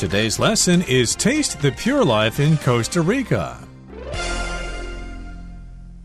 Today's lesson is Taste the Pure Life in Costa Rica.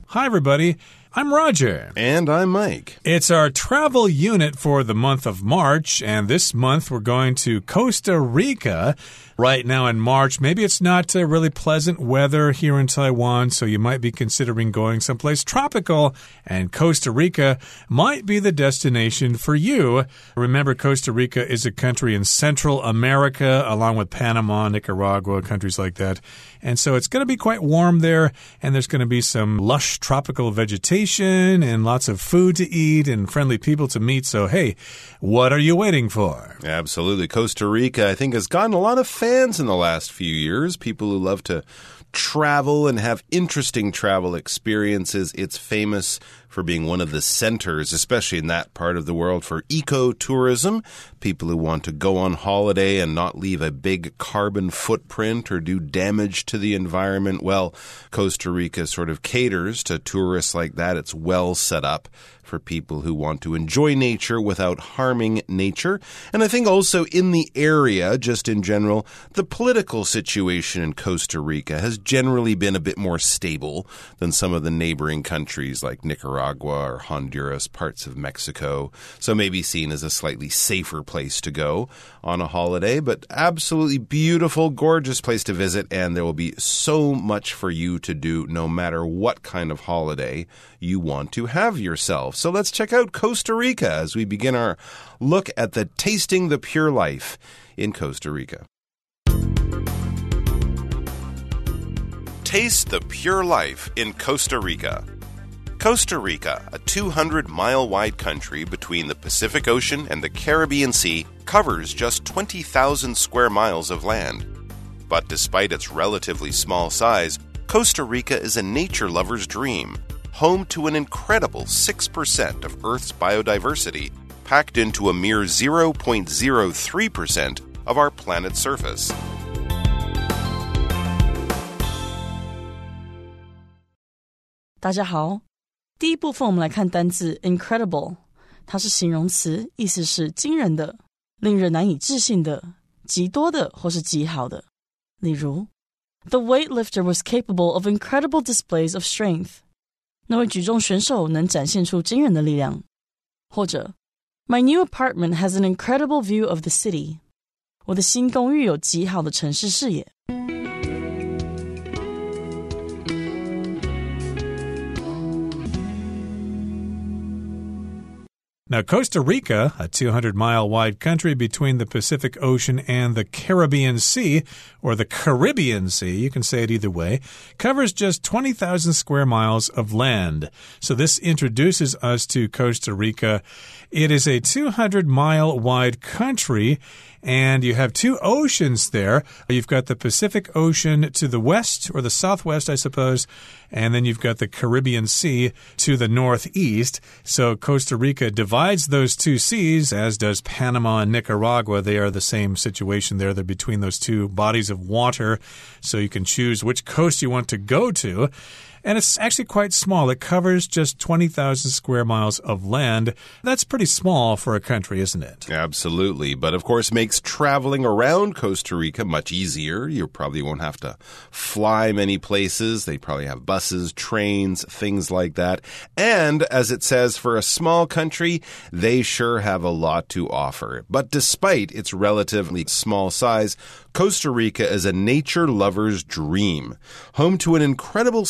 Hi, everybody. I'm Roger. And I'm Mike. It's our travel unit for the month of March, and this month we're going to Costa Rica right now in March. Maybe it's not uh, really pleasant weather here in Taiwan, so you might be considering going someplace tropical, and Costa Rica might be the destination for you. Remember, Costa Rica is a country in Central America, along with Panama, Nicaragua, countries like that. And so it's going to be quite warm there, and there's going to be some lush tropical vegetation and lots of food to eat and friendly people to meet. So, hey, what are you waiting for? Absolutely. Costa Rica, I think, has gotten a lot of fans in the last few years. People who love to travel and have interesting travel experiences. It's famous for being one of the centers, especially in that part of the world, for ecotourism. People who want to go on holiday and not leave a big carbon footprint or do damage to the environment. Well, Costa Rica sort of caters to tourists like that. It's well set up for people who want to enjoy nature without harming nature. And I think also in the area, just in general, the political situation in Costa Rica has generally been a bit more stable than some of the neighboring countries like Nicaragua or Honduras, parts of Mexico. So maybe seen as a slightly safer place to go on a holiday, but absolutely beautiful, gorgeous place to visit. And there will be so much for you to do no matter what kind of holiday you want to have yourself. So let's check out Costa Rica as we begin our look at the Tasting the Pure Life in Costa Rica. Taste the Pure Life in Costa Rica. Costa Rica, a 200 mile wide country between the Pacific Ocean and the Caribbean Sea, covers just 20,000 square miles of land. But despite its relatively small size, Costa Rica is a nature lover's dream home to an incredible 6% of Earth's biodiversity, packed into a mere 0.03% of our planet's surface. 第一部分我们来看单字 incredible，它是形容词，意思是惊人的、令人难以置信的、极多的或是极好的。例如，The weightlifter was capable of incredible displays of strength。那位举重选手能展现出惊人的力量。或者，My new apartment has an incredible view of the city。我的新公寓有极好的城市视野。Now, Costa Rica, a 200 mile wide country between the Pacific Ocean and the Caribbean Sea, or the Caribbean Sea, you can say it either way, covers just 20,000 square miles of land. So, this introduces us to Costa Rica. It is a 200 mile wide country and you have two oceans there. You've got the Pacific Ocean to the west, or the southwest, I suppose, and then you've got the Caribbean Sea to the northeast. So Costa Rica divides those two seas, as does Panama and Nicaragua. They are the same situation there. They're between those two bodies of water. So you can choose which coast you want to go to. And it's actually quite small. It covers just 20,000 square miles of land. That's pretty small for a country, isn't it? Absolutely. But of course, makes traveling around Costa Rica much easier. You probably won't have to fly many places. They probably have buses, trains, things like that. And as it says, for a small country, they sure have a lot to offer. But despite its relatively small size, Costa Rica is a nature lover's dream, home to an incredible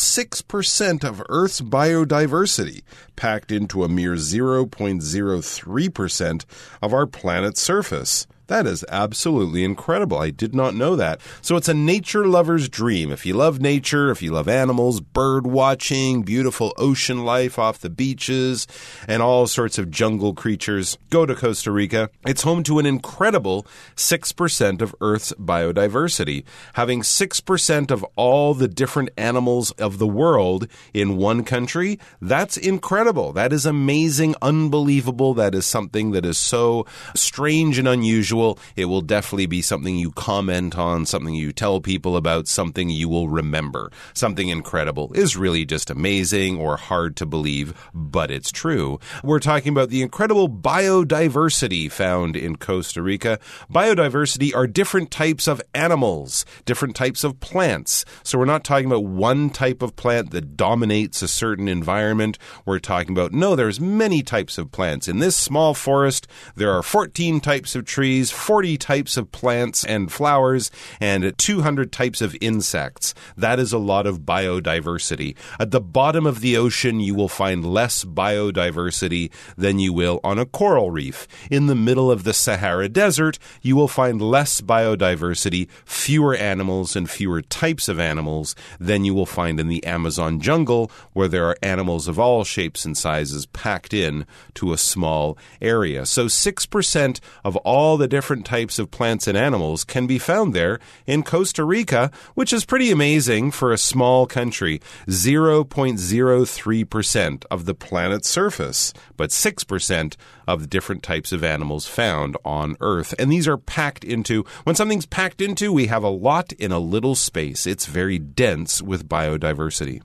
6% of Earth's biodiversity, packed into a mere 0.03% of our planet's surface. That is absolutely incredible. I did not know that. So it's a nature lover's dream. If you love nature, if you love animals, bird watching, beautiful ocean life off the beaches, and all sorts of jungle creatures, go to Costa Rica. It's home to an incredible 6% of Earth's biodiversity. Having 6% of all the different animals of the world in one country, that's incredible. That is amazing, unbelievable. That is something that is so strange and unusual it will definitely be something you comment on, something you tell people about, something you will remember. Something incredible is really just amazing or hard to believe, but it's true. We're talking about the incredible biodiversity found in Costa Rica. Biodiversity are different types of animals, different types of plants. So we're not talking about one type of plant that dominates a certain environment. We're talking about no, there's many types of plants. In this small forest, there are 14 types of trees, 40 types of plants and flowers, and 200 types of insects. That is a lot of biodiversity. At the bottom of the ocean, you will find less biodiversity than you will on a coral reef. In the middle of the Sahara Desert, you will find less biodiversity, fewer animals, and fewer types of animals than you will find in the Amazon jungle, where there are animals of all shapes and sizes packed in to a small area. So 6% of all the different types of plants and animals can be found there in Costa Rica, which is pretty amazing for a small country. 0.03% of the planet's surface, but 6% of the different types of animals found on Earth. And these are packed into, when something's packed into, we have a lot in a little space. It's very dense with biodiversity.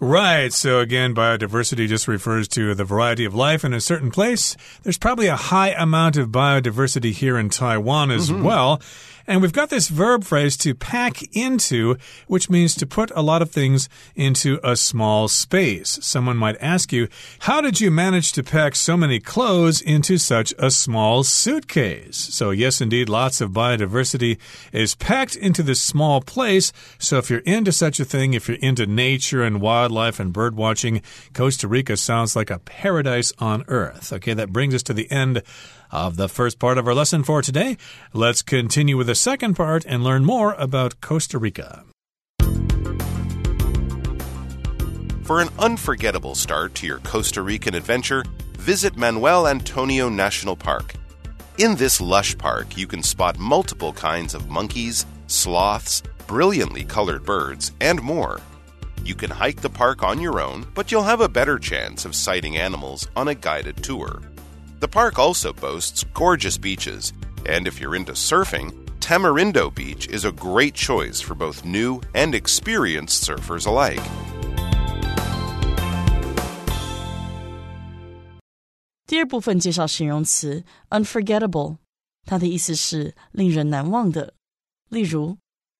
Right. So again, biodiversity just refers to the variety of life in a certain place. There's probably a high amount of biodiversity here in Taiwan as mm -hmm. well. And we've got this verb phrase to pack into, which means to put a lot of things into a small space. Someone might ask you, How did you manage to pack so many clothes into such a small suitcase? So, yes, indeed, lots of biodiversity is packed into this small place. So, if you're into such a thing, if you're into nature and wildlife and bird watching, Costa Rica sounds like a paradise on earth. Okay, that brings us to the end of the first part of our lesson for today. Let's continue with the second part and learn more about Costa Rica. For an unforgettable start to your Costa Rican adventure, visit Manuel Antonio National Park. In this lush park, you can spot multiple kinds of monkeys, sloths, brilliantly colored birds, and more. You can hike the park on your own, but you'll have a better chance of sighting animals on a guided tour. The park also boasts gorgeous beaches, and if you're into surfing, Tamarindo Beach is a great choice for both new and experienced surfers alike. 第二部分介绍形容词 unforgettable，它的意思是令人难忘的。例如，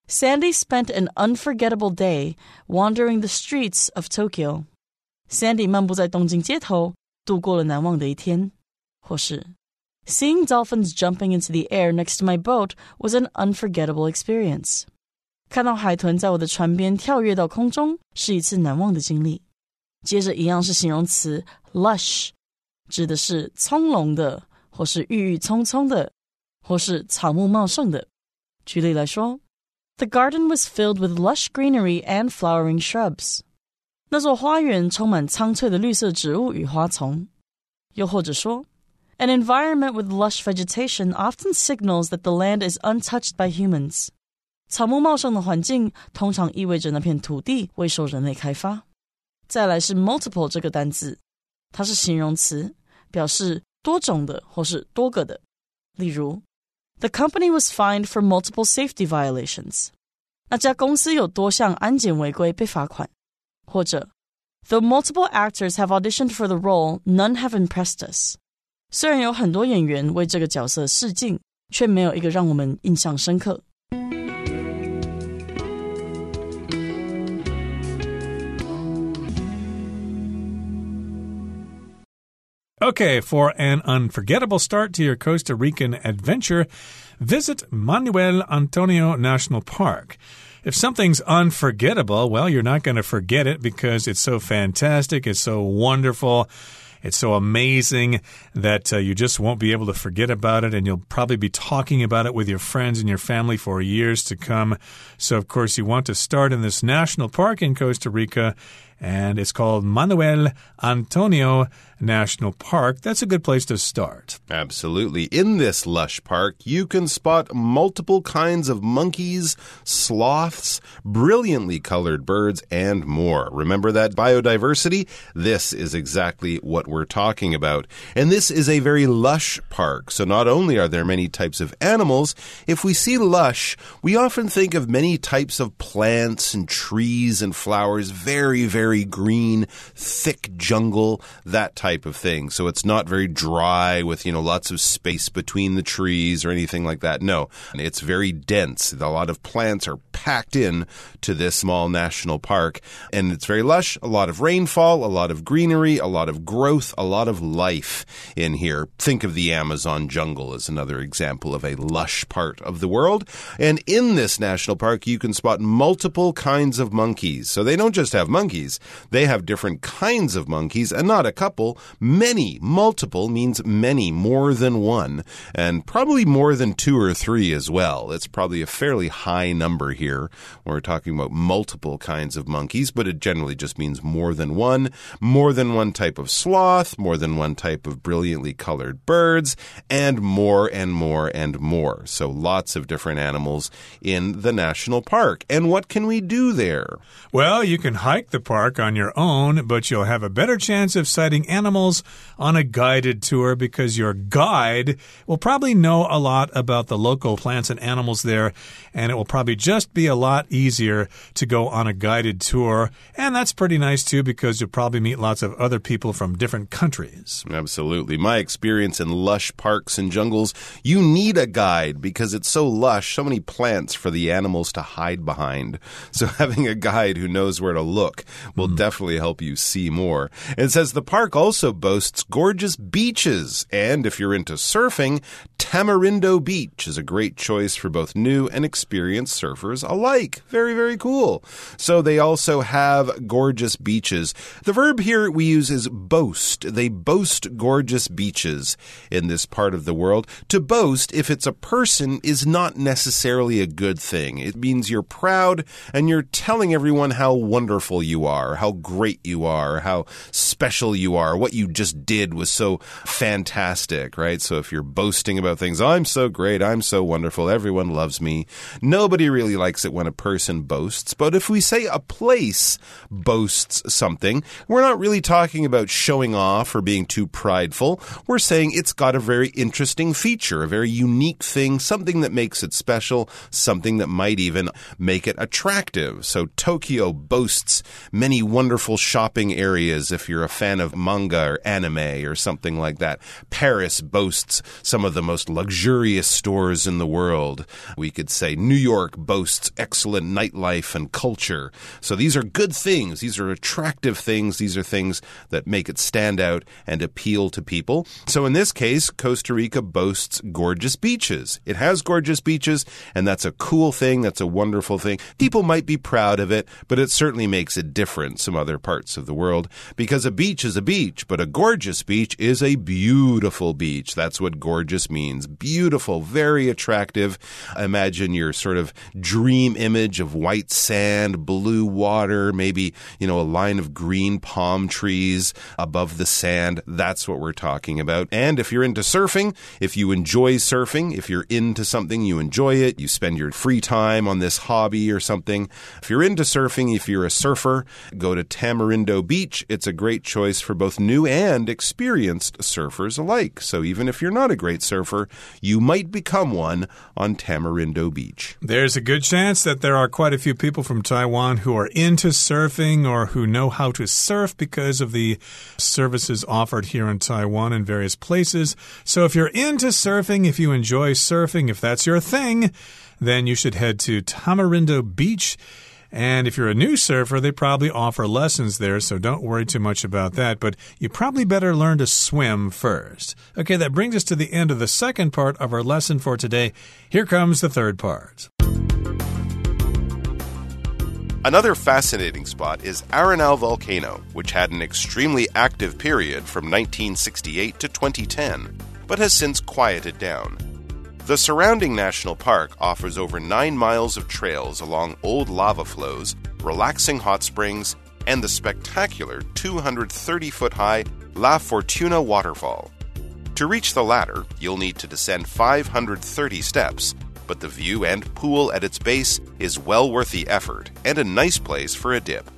Sandy spent an unforgettable day wandering the streets of Tokyo。Sandy 漫步在东京街头，度过了难忘的一天。 或是 Seeing dolphins jumping into the air next to my boat was an unforgettable experience. 看到海豚在我的船边跳跃到空中是一次难忘的经历。接着一样是形容词 lush，指的是葱茏的，或是郁郁葱葱的，或是草木茂盛的。举例来说，The garden was filled with lush greenery and flowering shrubs. 那座花园充满苍翠的绿色植物与花丛。又或者说 an environment with lush vegetation often signals that the land is untouched by humans. 草木茂盛的环境通常意味着那片土地未受人类开发。再来是 multiple 这个单字，它是形容词，表示多种的或是多个的。例如，The company was fined for multiple safety violations。那家公司有多项安检违规被罚款。或者，Though multiple actors have auditioned for the role, none have impressed us。 虽然有很多演员为这个角色试镜，却没有一个让我们印象深刻。Okay, for an unforgettable start to your Costa Rican adventure, visit Manuel Antonio National Park. If something's unforgettable, well, you're not going to forget it because it's so fantastic, it's so wonderful. it's so amazing that uh, you just won't be able to forget about it, and you'll probably be talking about it with your friends and your family for years to come. So, of course, you want to start in this national park in Costa Rica and it's called Manuel Antonio National Park. That's a good place to start. Absolutely. In this lush park, you can spot multiple kinds of monkeys, sloths, brilliantly colored birds, and more. Remember that biodiversity? This is exactly what we're talking about. And this is a very lush park. So not only are there many types of animals, if we see lush, we often think of many types of plants and trees and flowers, very, very green, thick jungle, that type of thing. So it's not very dry with, you know, lots of space between the trees or anything like that. No, it's very dense. A lot of plants are packed in to this small national park and it's very lush, a lot of rainfall, a lot of greenery, a lot of growth, a lot of life in here. Think of the Amazon jungle as another example of a lush part of the world. And in this national park, you can spot multiple kinds of monkeys. So they don't just have monkeys, they have different kinds of monkeys and not a couple, many. Multiple means many, more than one, and probably more than two or three as well. It's probably a fairly high number here. We're talking about multiple kinds of monkeys, but it generally just means more than one, more than one type of sloth, more than one type of brilliantly colored birds, and more and more and more. So lots of different animals in the national park. And what can we do there? Well, you can hike the park on your own, but you'll have a better chance of sighting animals on a guided tour because your guide will probably know a lot about the local plants and animals there, and it will probably just be a lot easier to go on a guided tour. And that's pretty nice too because you'll probably meet lots of other people from different countries. Absolutely. My experience in lush parks and jungles, you need a guide because it's so lush, so many plants for the animals to hide behind. So having a guide who knows where to look will mm. definitely help you see more. It says the park also boasts gorgeous beaches, and if you're into surfing, Tamarindo Beach is a great choice for both new and experienced surfers alike. Very, very cool. So they also have gorgeous beaches. The verb here we use is boast. They boast gorgeous beaches in this part of the world. To boast, if it's a person, is not necessarily a good thing. It means you're proud and you're telling everyone how wonderful you are, how great you are, how special you are, what you just did was so fantastic, right? So if you're boasting about things, I'm so great, I'm so wonderful, everyone loves me. Nobody really likes it when a person boasts, but if we say a place boasts something, we're not really talking about showing off or being too prideful. We're saying it's got a very interesting feature, a very unique thing, something that makes it special, something that might even make it attractive. So Tokyo boasts many wonderful shopping areas if you're a fan of manga or anime or something like that. Paris boasts some of the most luxurious stores in the world. We could say New York boasts excellent nightlife and culture. So these are good things. These are attractive things. These are things that make it stand out and appeal to people. So in this case, Costa Rica boasts gorgeous beaches. It has gorgeous beaches, and that's a cool thing. That's a wonderful thing. People might be proud of it, but it certainly makes it different from other parts of the world because a beach is a beach, but a gorgeous beach is a beautiful beach. That's what gorgeous means. Beautiful, very attractive. Imagine your sort of dream image of white sand, blue water, maybe, you know, a line of green palm trees above the sand. That's what we're talking about. And if you're into surfing, if you enjoy surfing, if you're into something, you enjoy it, you spend your free time on this hobby or something. If you're into surfing, if you're a surfer, go to Tamarindo Beach. It's a great choice for both new and experienced surfers alike. So even if you're not a great surfer, you might become one on Tamarindo Beach. There's a good chance that there are quite a few people from Taiwan who are into surfing or who know how to surf because of the services offered here in Taiwan in various places. So if you're into surfing, if you enjoy surfing, if that's your thing, then you should head to Tamarindo Beach. And if you're a new surfer, they probably offer lessons there, so don't worry too much about that. But you probably better learn to swim first. Okay, that brings us to the end of the second part of our lesson for today. Here comes the third part. Another fascinating spot is Arenal Volcano, which had an extremely active period from 1968 to 2010, but has since quieted down. The surrounding national park offers over nine miles of trails along old lava flows, relaxing hot springs, and the spectacular 230 foot high La Fortuna waterfall. To reach the latter, you'll need to descend 530 steps, but the view and pool at its base is well worth the effort and a nice place for a dip.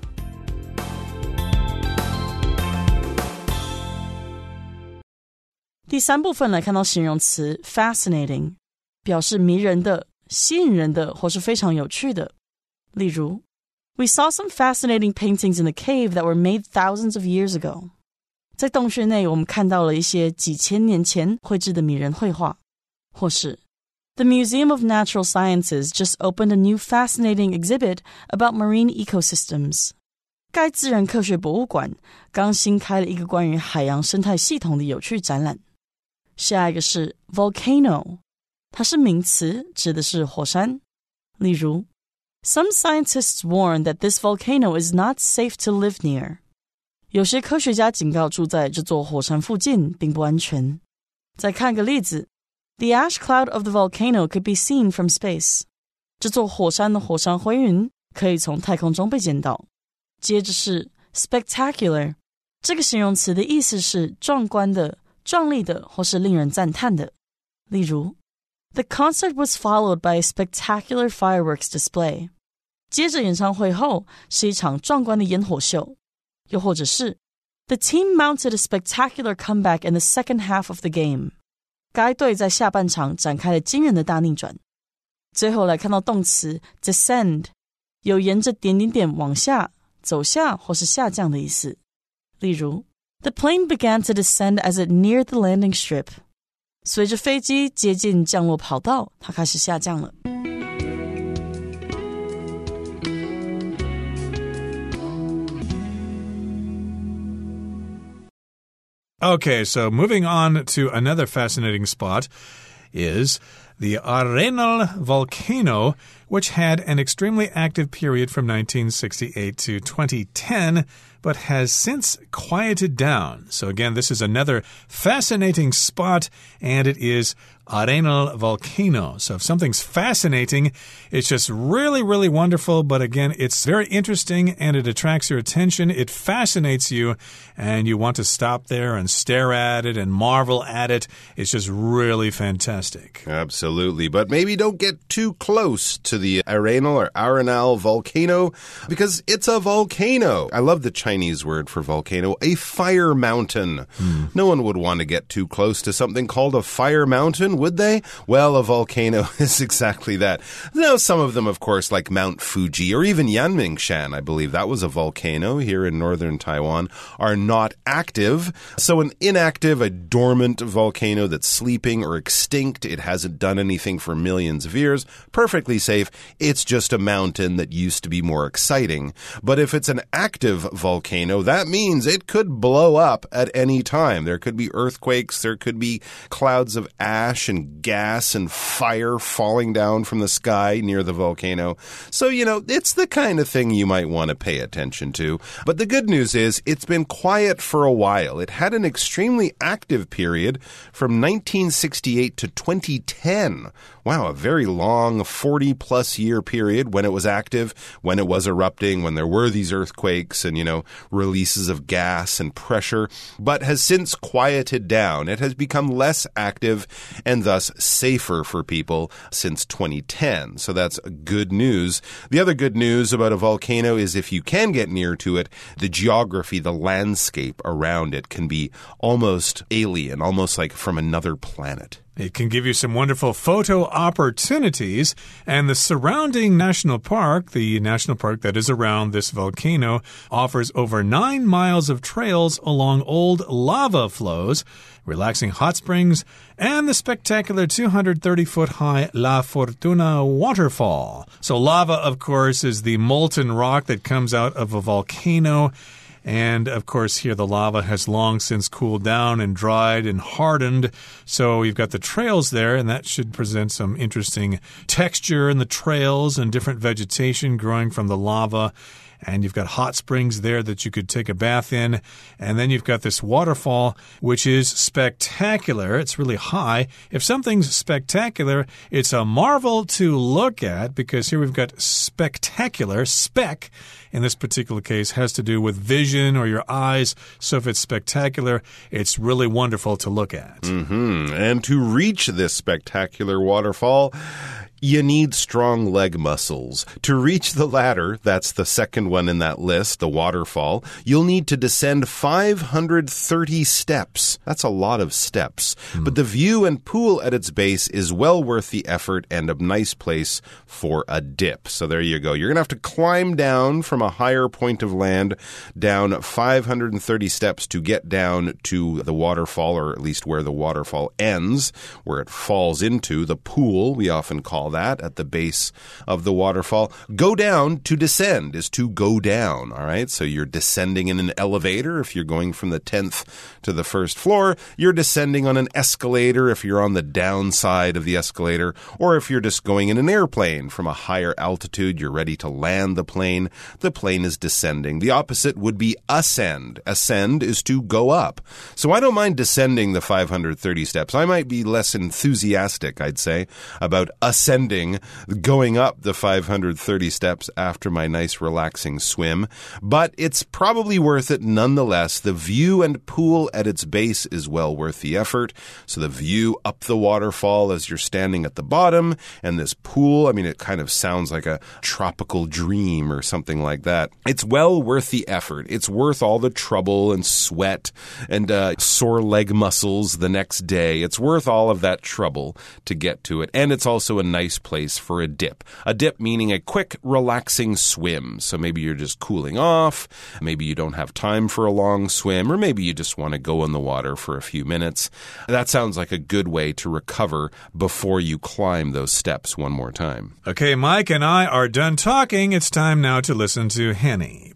fascinating 表示迷人的、吸引人的或是非常有趣的。例如，We saw some fascinating paintings in the cave that were made thousands of years ago。在洞穴内，我们看到了一些几千年前绘制的迷人绘画。或是，The Museum of Natural Sciences just opened a new fascinating exhibit about marine ecosystems。该自然科学博物馆刚新开了一个关于海洋生态系统的有趣展览。下一个是 volcano， 它是名词，指的是火山。例如，Some scientists warn that this volcano is not safe to live near。有些科学家警告住在这座火山附近并不安全。再看个例子，The ash cloud of the volcano could be seen from space。这座火山的火山灰云可以从太空中被见到。接着是 spectacular，这个形容词的意思是壮观的。壮丽的或是令人赞叹的。例如 ，The concert was followed by a spectacular fireworks display。接着演唱会后是一场壮观的烟火秀。又或者是，The team mounted a spectacular comeback in the second half of the game。该队在下半场展开了惊人的大逆转。最后来看到动词 descend，有沿着点点点往下走下或是下降的意思。例如。The plane began to descend as it neared the landing strip. 随着飞机接近降落跑道，它开始下降了。Okay, so moving on to another fascinating spot is the Arenal volcano, which had an extremely active period from 1968 to 2010 but has since quieted down. So, again, this is another fascinating spot, and it is Arenal volcano. So if something's fascinating, it's just really, really wonderful. But again, it's very interesting and it attracts your attention. It fascinates you and you want to stop there and stare at it and marvel at it. It's just really fantastic. Absolutely. But maybe don't get too close to the Arenal or Arenal volcano because it's a volcano. I love the Chinese word for volcano, a fire mountain. Mm. No one would want to get too close to something called a fire mountain would they? Well, a volcano is exactly that. Now, some of them, of course, like Mount Fuji or even Yangmingshan, I believe that was a volcano here in northern Taiwan, are not active. So, an inactive, a dormant volcano that's sleeping or extinct, it hasn't done anything for millions of years, perfectly safe. It's just a mountain that used to be more exciting. But if it's an active volcano, that means it could blow up at any time. There could be earthquakes, there could be clouds of ash and gas and fire falling down from the sky near the volcano. So, you know, it's the kind of thing you might want to pay attention to. But the good news is it's been quiet for a while. It had an extremely active period from 1968 to 2010 wow, a very long 40 plus year period when it was active, when it was erupting, when there were these earthquakes and, you know, releases of gas and pressure, but has since quieted down. It has become less active and thus safer for people since 2010. So that's good news. The other good news about a volcano is if you can get near to it, the geography, the landscape around it can be almost alien, almost like from another planet. It can give you some wonderful photo opportunities. And the surrounding national park, the national park that is around this volcano, offers over nine miles of trails along old lava flows, relaxing hot springs, and the spectacular 230 foot high La Fortuna waterfall. So, lava, of course, is the molten rock that comes out of a volcano. And of course, here the lava has long since cooled down and dried and hardened. So you've got the trails there, and that should present some interesting texture in the trails and different vegetation growing from the lava. And you've got hot springs there that you could take a bath in. And then you've got this waterfall, which is spectacular. It's really high. If something's spectacular, it's a marvel to look at because here we've got spectacular, spec in this particular case has to do with vision or your eyes. So if it's spectacular, it's really wonderful to look at. Mm -hmm. And to reach this spectacular waterfall, you need strong leg muscles. To reach the latter, that's the second one in that list, the waterfall, you'll need to descend 530 steps. That's a lot of steps. Hmm. But the view and pool at its base is well worth the effort and a nice place for a dip. So there you go. You're going to have to climb down from a higher point of land down 530 steps to get down to the waterfall, or at least where the waterfall ends, where it falls into the pool, we often call that at the base of the waterfall. Go down to descend is to go down. All right. So you're descending in an elevator if you're going from the 10th to the first floor. You're descending on an escalator if you're on the downside of the escalator. Or if you're just going in an airplane from a higher altitude, you're ready to land the plane. The plane is descending. The opposite would be ascend. Ascend is to go up. So I don't mind descending the 530 steps. I might be less enthusiastic, I'd say, about ascending going up the 530 steps after my nice relaxing swim, but it's probably worth it nonetheless. The view and pool at its base is well worth the effort. So the view up the waterfall as you're standing at the bottom, and this pool, I mean, it kind of sounds like a tropical dream or something like that. It's well worth the effort. It's worth all the trouble and sweat and uh, sore leg muscles the next day. It's worth all of that trouble to get to it. And it's also a nice place for a dip. A dip meaning a quick, relaxing swim. So maybe you're just cooling off, maybe you don't have time for a long swim, or maybe you just want to go in the water for a few minutes. That sounds like a good way to recover before you climb those steps one more time. Okay, Mike and I are done talking. It's time now to listen to Henny.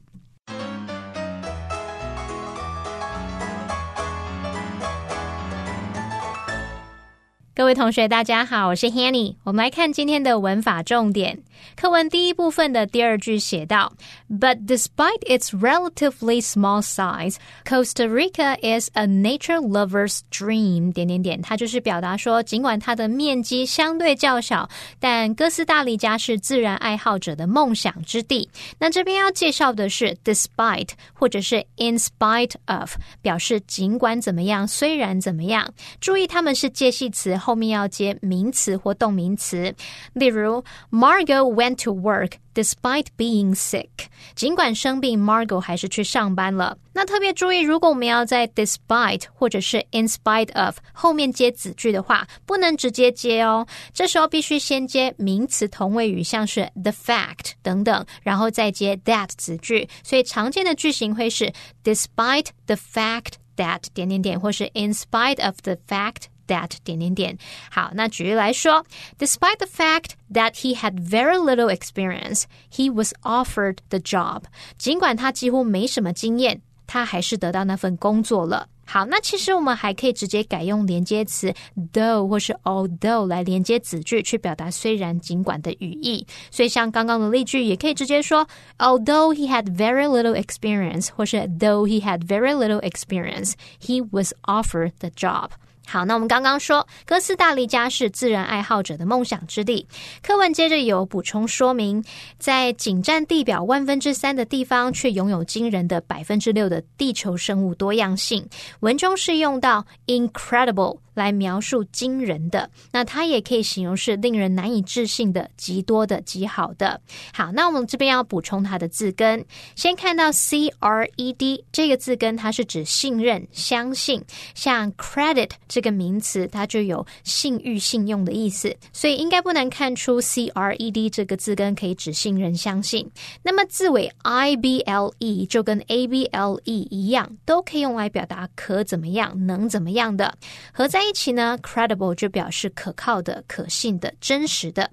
各位同学，大家好，我是 Hanny。我们来看今天的文法重点。课文第一部分的第二句写道：But despite its relatively small size, Costa Rica is a nature lover's dream。点点点，它就是表达说，尽管它的面积相对较小，但哥斯达黎加是自然爱好者的梦想之地。那这边要介绍的是 despite 或者是 in spite of，表示尽管怎么样，虽然怎么样。注意，它们是介系词。后面要接名词或动名词，例如 Margot went to work despite being sick。尽管生病，Margot 还是去上班了。那特别注意，如果我们要在 despite 或者是 in spite of 后面接子句的话，不能直接接哦。这时候必须先接名词同位语，像是 the fact 等等，然后再接 that 子句。所以常见的句型会是 despite the fact that 点点点，或是 in spite of the fact。that 点点点。好，那举例来说，Despite the fact that he had very little experience, he was offered the job。尽管他几乎没什么经验，他还是得到那份工作了。好，那其实我们还可以直接改用连接词 though 或是 although 来连接子句，去表达虽然、尽管的语义。所以像刚刚的例句，也可以直接说 although he had very little experience，或是 though he had very little experience，he was offered the job。 好，那我们刚刚说哥斯达黎加是自然爱好者的梦想之地。课文接着有补充说明，在仅占地表万分之三的地方，却拥有惊人的百分之六的地球生物多样性。文中是用到 incredible。来描述惊人的，那它也可以形容是令人难以置信的、极多的、极好的。好，那我们这边要补充它的字根，先看到 c r e d 这个字根，它是指信任、相信。像 credit 这个名词，它就有信誉、信用的意思，所以应该不难看出 c r e d 这个字根可以指信任、相信。那么字尾 i b l e 就跟 a b l e 一样，都可以用来表达可怎么样、能怎么样的，合在。一起呢，credible 就表示可靠的、可信的、真实的。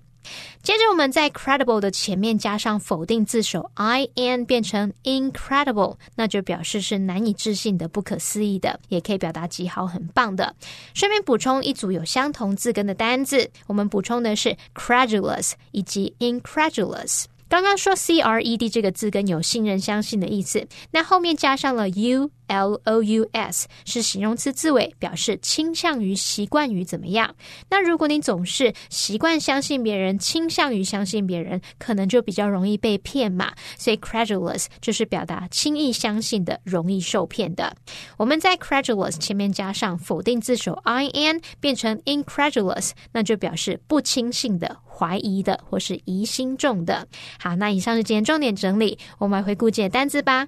接着，我们在 credible 的前面加上否定字首 i n，变成 incredible，那就表示是难以置信的、不可思议的，也可以表达极好、很棒的。顺便补充一组有相同字根的单字，我们补充的是 credulous 以及 incredulous。刚刚说 C R E D 这个字跟有信任、相信的意思，那后面加上了 U L O U S 是形容词字尾，表示倾向于、习惯于怎么样。那如果你总是习惯相信别人，倾向于相信别人，可能就比较容易被骗嘛。所以 credulous 就是表达轻易相信的、容易受骗的。我们在 credulous 前面加上否定字首 i n，变成 incredulous，那就表示不轻信的、怀疑的或是疑心重的。好，那以上是今天重点整理，我们来回顾今天单字吧。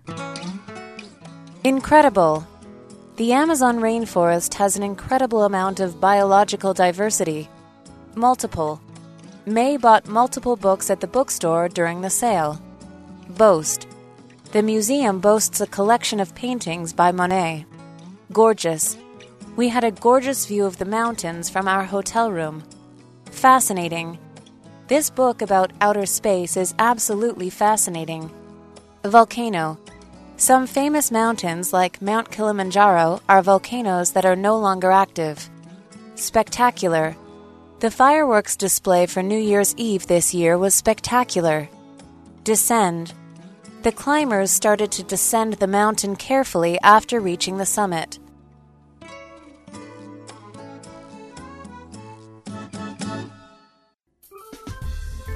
Incredible. The Amazon rainforest has an incredible amount of biological diversity. Multiple. May bought multiple books at the bookstore during the sale. Boast. The museum boasts a collection of paintings by Monet. Gorgeous. We had a gorgeous view of the mountains from our hotel room. Fascinating. This book about outer space is absolutely fascinating. Volcano. Some famous mountains, like Mount Kilimanjaro, are volcanoes that are no longer active. Spectacular. The fireworks display for New Year's Eve this year was spectacular. Descend. The climbers started to descend the mountain carefully after reaching the summit.